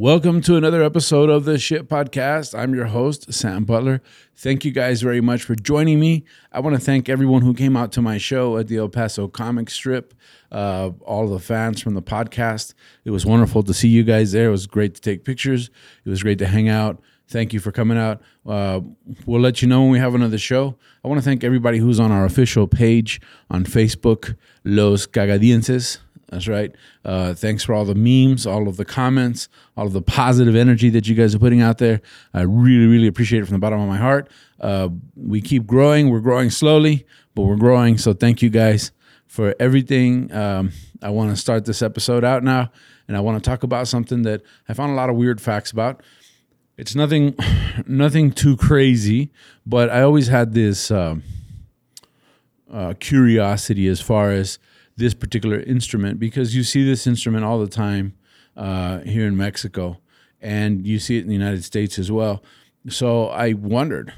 Welcome to another episode of the Shit Podcast. I'm your host, Sam Butler. Thank you guys very much for joining me. I want to thank everyone who came out to my show at the El Paso Comic Strip, uh, all the fans from the podcast. It was wonderful to see you guys there. It was great to take pictures, it was great to hang out. Thank you for coming out. Uh, we'll let you know when we have another show. I want to thank everybody who's on our official page on Facebook, Los Cagadienses. That's right. Uh, thanks for all the memes, all of the comments, all of the positive energy that you guys are putting out there. I really, really appreciate it from the bottom of my heart. Uh, we keep growing. We're growing slowly, but we're growing. So thank you guys for everything. Um, I want to start this episode out now, and I want to talk about something that I found a lot of weird facts about. It's nothing, nothing too crazy, but I always had this uh, uh curiosity as far as this particular instrument because you see this instrument all the time uh, here in Mexico and you see it in the United States as well. So I wondered,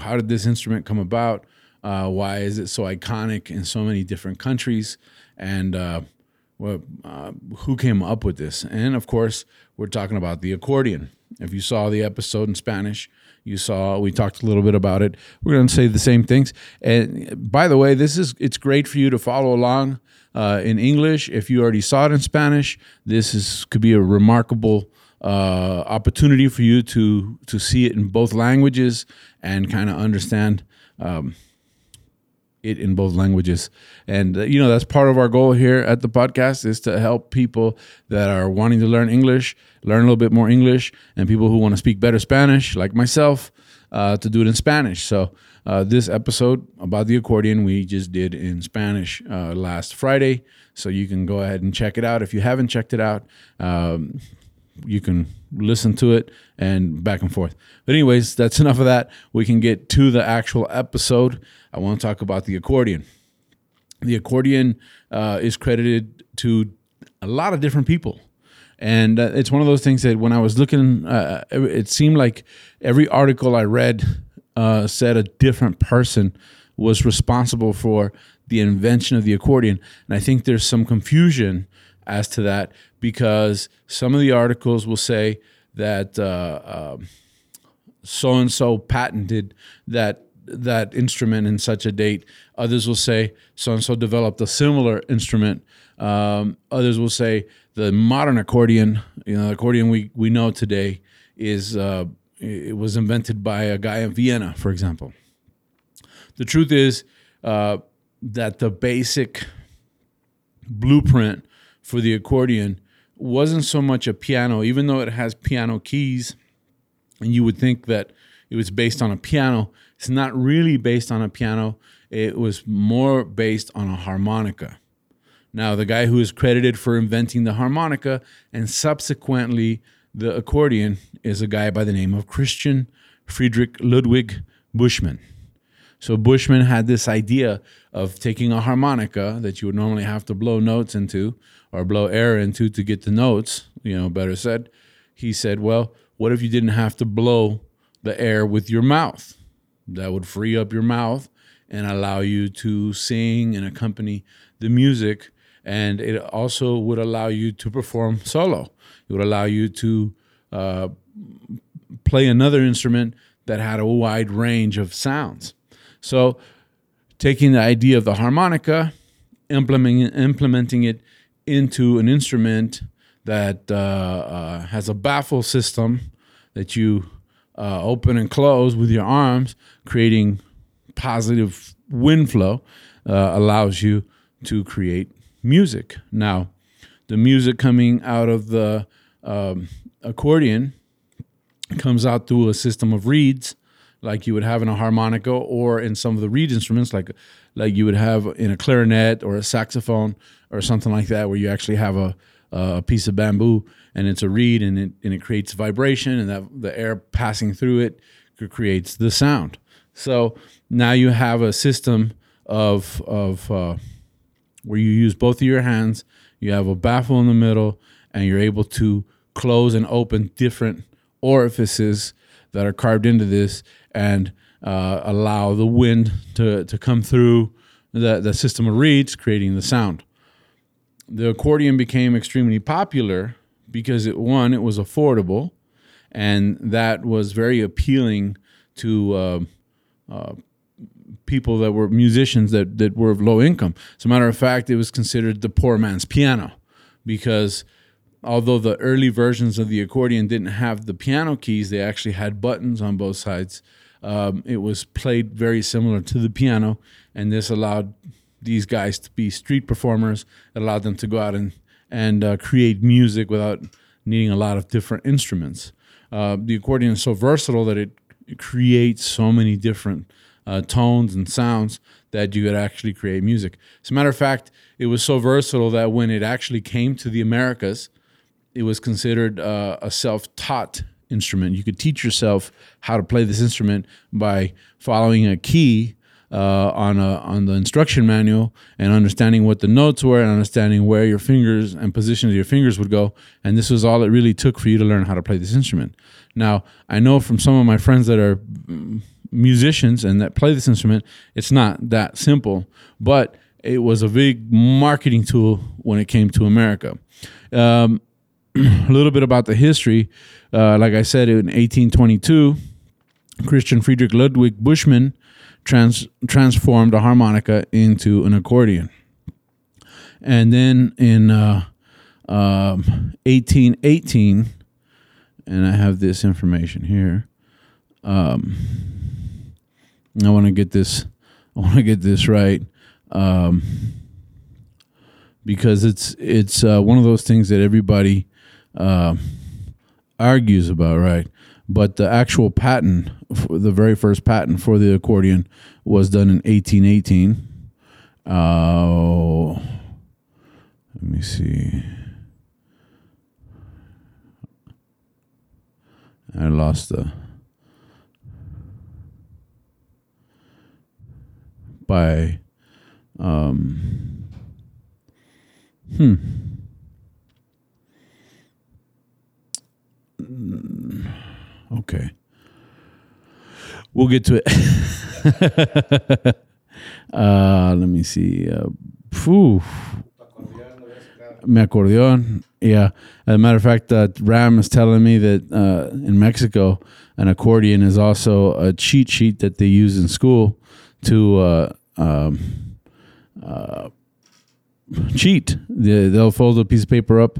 how did this instrument come about? Uh, why is it so iconic in so many different countries? And uh, well, uh, who came up with this? And of course, we're talking about the accordion. If you saw the episode in Spanish, you saw we talked a little bit about it. We're going to say the same things. And by the way, this is it's great for you to follow along uh, in English. If you already saw it in Spanish, this is could be a remarkable uh, opportunity for you to to see it in both languages and kind of understand. Um, it in both languages and uh, you know that's part of our goal here at the podcast is to help people that are wanting to learn english learn a little bit more english and people who want to speak better spanish like myself uh, to do it in spanish so uh, this episode about the accordion we just did in Spanish uh, last Friday. So you can go ahead and check it out. If you haven't checked it out, um, you can listen to it and back and forth. But, anyways, that's enough of that. We can get to the actual episode. I want to talk about the accordion. The accordion uh, is credited to a lot of different people. And uh, it's one of those things that when I was looking, uh, it seemed like every article I read uh, said a different person was responsible for the invention of the accordion. And I think there's some confusion as to that because some of the articles will say that so and so patented that that instrument in such a date. Others will say so and so developed a similar instrument. Um, others will say the modern accordion, you know, the accordion we, we know today is uh, it was invented by a guy in Vienna, for example. The truth is uh, that the basic blueprint for the accordion wasn't so much a piano, even though it has piano keys, and you would think that it was based on a piano. It's not really based on a piano. It was more based on a harmonica. Now, the guy who is credited for inventing the harmonica and subsequently the accordion is a guy by the name of Christian Friedrich Ludwig Buschmann. So Buschmann had this idea of taking a harmonica that you would normally have to blow notes into or blow air into to get the notes, you know, better said. He said, well, what if you didn't have to blow the air with your mouth? That would free up your mouth and allow you to sing and accompany the music. And it also would allow you to perform solo. It would allow you to uh, play another instrument that had a wide range of sounds. So, taking the idea of the harmonica, implementing implementing it into an instrument that uh, uh, has a baffle system that you uh, open and close with your arms, creating positive wind flow, uh, allows you to create music. Now, the music coming out of the um, accordion comes out through a system of reeds, like you would have in a harmonica or in some of the reed instruments, like like you would have in a clarinet or a saxophone or something like that, where you actually have a a piece of bamboo and it's a reed and it and it creates vibration and that the air passing through it creates the sound. So now you have a system of of uh, where you use both of your hands. You have a baffle in the middle, and you're able to close and open different orifices that are carved into this and uh, allow the wind to, to come through the, the system of reeds, creating the sound. The accordion became extremely popular because it one, it was affordable, and that was very appealing to uh, uh, people that were musicians that, that were of low income. As a matter of fact, it was considered the poor man's piano because although the early versions of the accordion didn't have the piano keys, they actually had buttons on both sides. Um, it was played very similar to the piano, and this allowed these guys to be street performers. It allowed them to go out and and uh, create music without needing a lot of different instruments. Uh, the accordion is so versatile that it, creates so many different uh, tones and sounds that you could actually create music. As a matter of fact, it was so versatile that when it actually came to the Americas, it was considered uh, a self-taught instrument. You could teach yourself how to play this instrument by following a key uh, on a on the instruction manual and understanding what the notes were and understanding where your fingers and positions of your fingers would go. And this was all it really took for you to learn how to play this instrument. Now, I know from some of my friends that are musicians and that play this instrument, it's not that simple, but it was a big marketing tool when it came to America. Um, a little bit about the history. Uh, like I said, in 1822, Christian Friedrich Ludwig Buschmann trans- transformed a harmonica into an accordion. And then in uh, um, 1818, and I have this information here. Um, I want to get this. I want to get this right. Um, because it's it's uh, one of those things that everybody uh, argues about, right? But the actual patent, the very first patent for the accordion, was done in 1818. Uh, let me see. I lost the. By. Um, hmm. Okay. We'll get to it. uh, let me see. Uh, Me acordeon. Yeah. As a matter of fact, uh, Ram is telling me that uh, in Mexico, an accordion is also a cheat sheet that they use in school to uh, um, uh, cheat. They, will fold a piece of paper up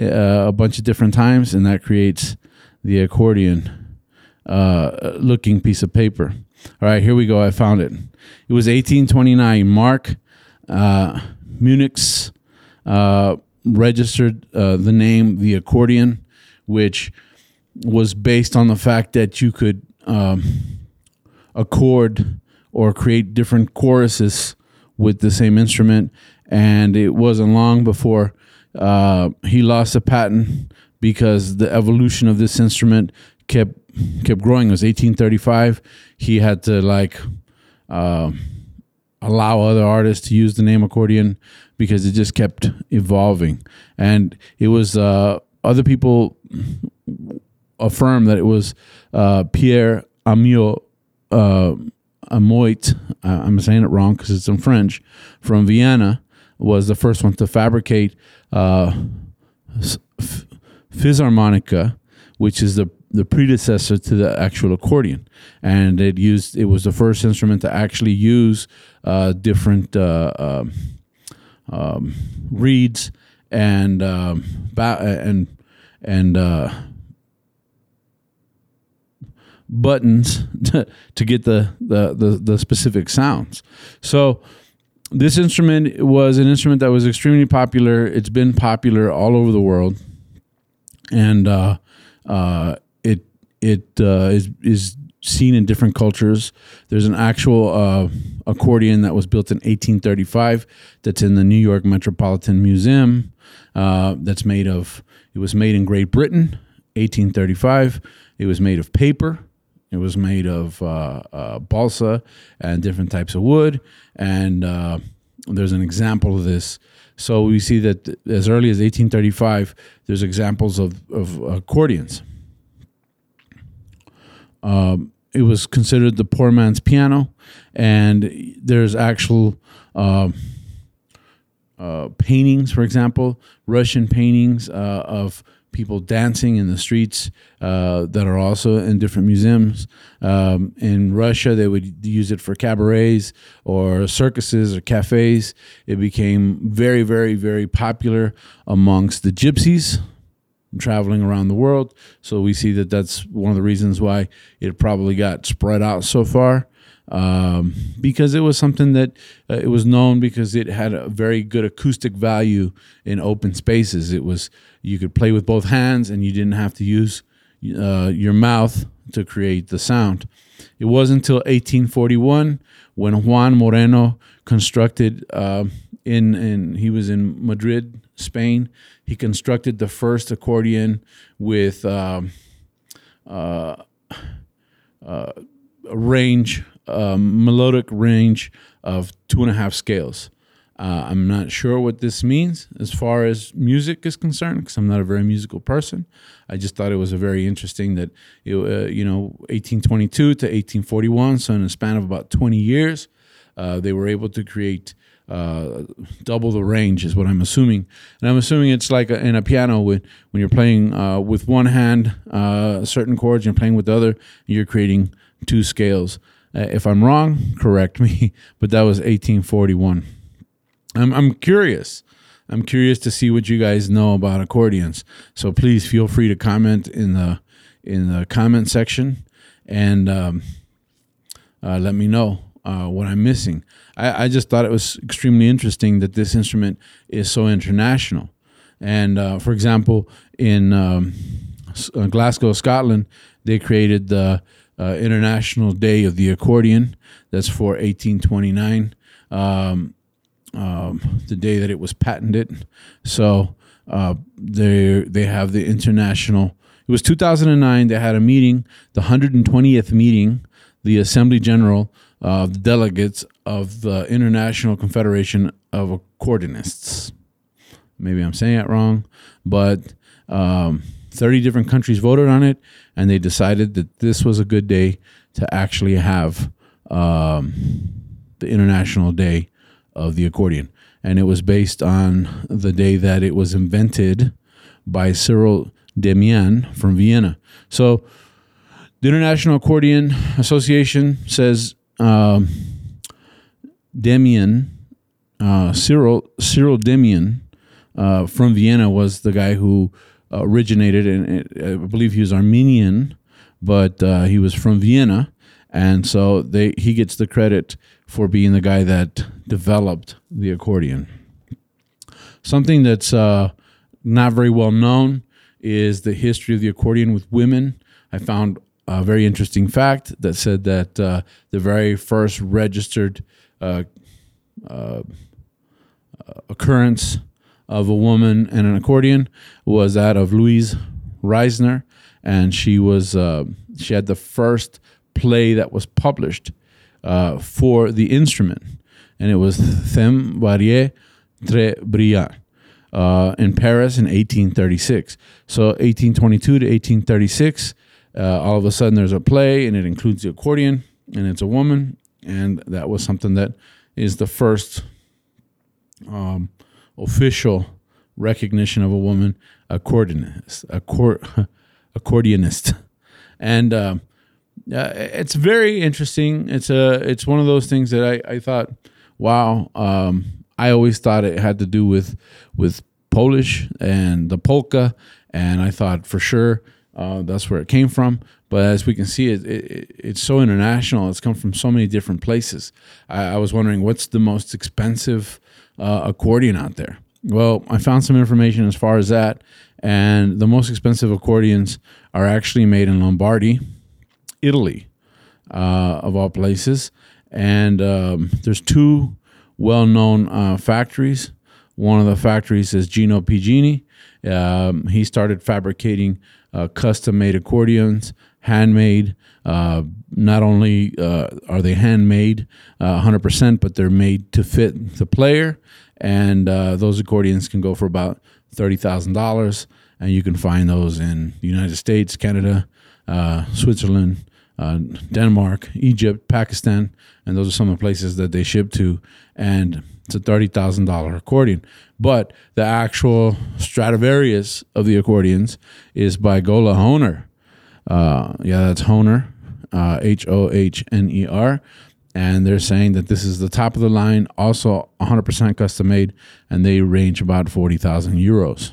uh, a bunch of different times, and that creates the accordion uh, looking piece of paper. All right, here we go. I found it. It was 1829. Mark uh, Munich's uh, registered uh, the name the accordion, which was based on the fact that you could um, accord or create different choruses with the same instrument. And it wasn't long before uh, he lost a patent because the evolution of this instrument kept kept growing. It was 1835. He had to like uh, allow other artists to use the name accordion because it just kept evolving, and it was uh, other people affirm that it was uh, Pierre Amiot. Uh, Amoit, I'm saying it wrong because it's in French, from Vienna, was the first one to fabricate uh, Physharmonica, which is the the predecessor to the actual accordion, and it used it was the first instrument to actually use uh, different uh, um, um, reeds and um, ba- and and uh, buttons to, to get the, the, the the specific sounds. So this instrument was an instrument that was extremely popular. It's been popular all over the world and uh, uh, it it uh, is is seen in different cultures. There's an actual uh, accordion that was built in 1835 that's in the New York Metropolitan Museum. Uh, that's made of. It was made in Great Britain, 1835. It was made of paper. It was made of uh, uh, balsa and different types of wood. And uh, there's an example of this. So we see that as early as 1835, there's examples of, of accordions. Um, it was considered the poor man's piano, and there's actual uh, uh, paintings, for example, Russian paintings uh, of people dancing in the streets uh, that are also in different museums. Um, in Russia, they would use it for cabarets or circuses or cafes. It became very, very, very popular amongst the gypsies traveling around the world. So we see that that's one of the reasons why it probably got spread out so far. Um, because it was something that uh, it was known because it had a very good acoustic value in open spaces. It was you could play with both hands and you didn't have to use uh, your mouth to create the sound. It wasn't until 1841 when Juan Moreno constructed uh, in in he was in Madrid, Spain. He constructed the first accordion with um, uh, uh, a range, um, melodic range of two and a half scales. Uh, I'm not sure what this means as far as music is concerned because I'm not a very musical person. I just thought it was a very interesting that it, uh, you know 1822 to 1841, so in a span of about 20 years, uh, they were able to create uh, double the range is what I'm assuming, and I'm assuming it's like a, in a piano when when you're playing uh, with one hand uh, certain chords, you're playing with the other, you're creating two scales. Uh, if I'm wrong, correct me, but that was 1841. I'm I'm curious. I'm curious to see what you guys know about accordions. So please feel free to comment in the in the comment section and um, uh, let me know uh, what I'm missing. I, I, just thought it was extremely interesting that this instrument is so international. And uh, for example, in um, uh, Glasgow, Scotland, they created the uh, International Day of the Accordion. That's for 1829, um, um, the day that it was patented. So uh, they they have the international. It was 2009. They had a meeting, the 120th meeting, the Assembly General of the delegates of the International Confederation of Accordionists. Maybe I'm saying it wrong, but um, 30 different countries voted on it, and they decided that this was a good day to actually have um, the International Day of the Accordion. And it was based on the day that it was invented by Cyril Demian from Vienna. So, the International Accordion Association says um, Demian, uh, Cyril Cyril Demian uh, from Vienna was the guy who originated, and I believe he was Armenian, but uh, he was from Vienna, and so they he gets the credit for being the guy that developed the accordion. Something that's uh, not very well known is the history of the accordion with women. I found a very interesting fact that said that uh, the very first registered uh, uh, occurrence of a woman and an accordion was that of Louise Reisner, and she was uh, she had the first play that was published uh, for the instrument, and it was Thème varié très brillant. Uh, in Paris in 1836. So 1822 to 1836, uh, all of a sudden there's a play and it includes the accordion and it's a woman and that was something that is the first um, official recognition of a woman accordionist accord, accordionist and uh, uh, it's very interesting it's a it's one of those things that i, I thought wow um, i always thought it had to do with with polish and the polka and i thought for sure uh, that's where it came from. But as we can see, it, it, it's so international. It's come from so many different places. I, I was wondering what's the most expensive uh, accordion out there. Well, I found some information as far as that, and the most expensive accordions are actually made in Lombardy, Italy, uh, of all places. And um, there's two well-known uh, factories. One of the factories is Gino Pigini. Um, he started fabricating uh, custom made accordions, handmade. Uh, not only uh, are they handmade uh, 100%, but they're made to fit the player. And uh, those accordions can go for about $30,000. And you can find those in the United States, Canada, uh, Switzerland, uh, Denmark, Egypt, Pakistan, and those are some of the places that they ship to. And it's a thirty thousand dollar accordion. But the actual Stradivarius of the accordions is by Gola Hohner. Uh, yeah, that's Hohner, uh, H O H N E R. And they're saying that this is the top of the line, also 100% custom made, and they range about 40,000 euros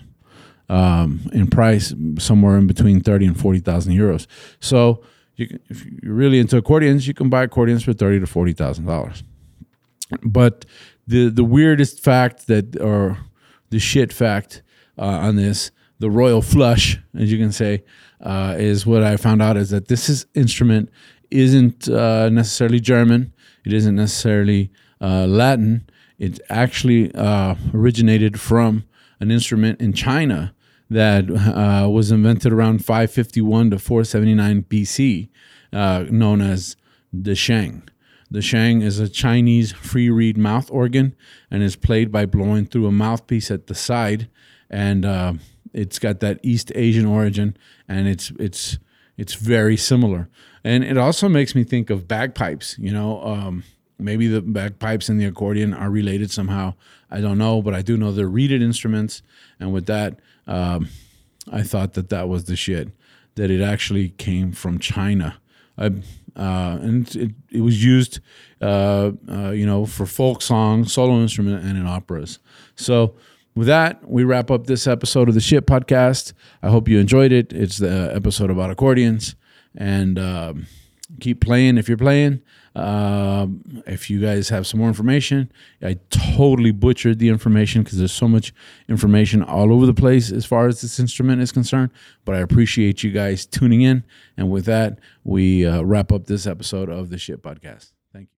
um, in price, somewhere in between 30 and 40,000 euros. So, you can, if you're really into accordions, you can buy accordions for 30 to $40,000. But the the weirdest fact that or the shit fact uh, on this the royal flush as you can say uh, is what i found out is that this is instrument isn't uh, necessarily german. It isn't necessarily uh, latin. It actually uh, originated from an instrument in china that uh, was invented around 551 to 479 bc known as the sheng the sheng is a Chinese free reed mouth organ and is played by blowing through a mouthpiece at the side, and uh, it's got that East Asian origin, and it's it's it's very similar. And it also makes me think of bagpipes. You know, um, maybe the bagpipes and the accordion are related somehow. I don't know, but I do know they're reeded instruments, and with that, um, I thought that that was the shit. That it actually came from China. I, uh, and it, it was used, uh, uh, you know, for folk song, solo instrument, and in operas. So, with that, we wrap up this episode of the Shit Podcast. I hope you enjoyed it. It's the episode about accordions, and um, keep playing if you're playing. Um, if you guys have some more information, I totally butchered the information because there's so much information all over the place as far as this instrument is concerned. But I appreciate you guys tuning in. And with that, we uh, wrap up this episode of the Shit Podcast. Thank you.